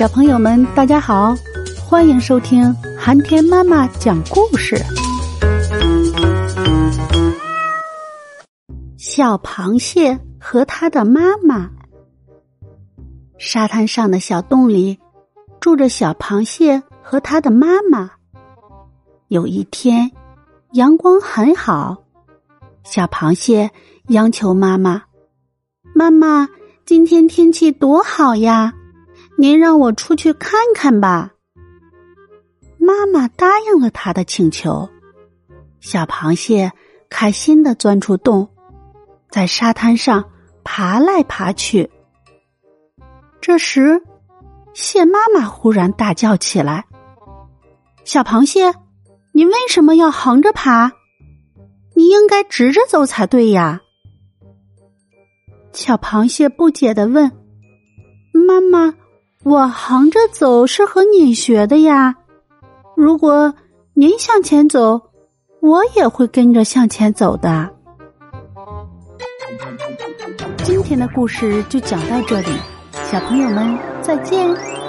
小朋友们，大家好，欢迎收听寒天妈妈讲故事。小螃蟹和它的妈妈。沙滩上的小洞里住着小螃蟹和它的妈妈。有一天，阳光很好，小螃蟹央求妈妈：“妈妈，今天天气多好呀！”您让我出去看看吧。妈妈答应了他的请求，小螃蟹开心的钻出洞，在沙滩上爬来爬去。这时，蟹妈妈忽然大叫起来：“小螃蟹，你为什么要横着爬？你应该直着走才对呀！”小螃蟹不解的问：“妈妈。”我横着走是和你学的呀，如果您向前走，我也会跟着向前走的。今天的故事就讲到这里，小朋友们再见。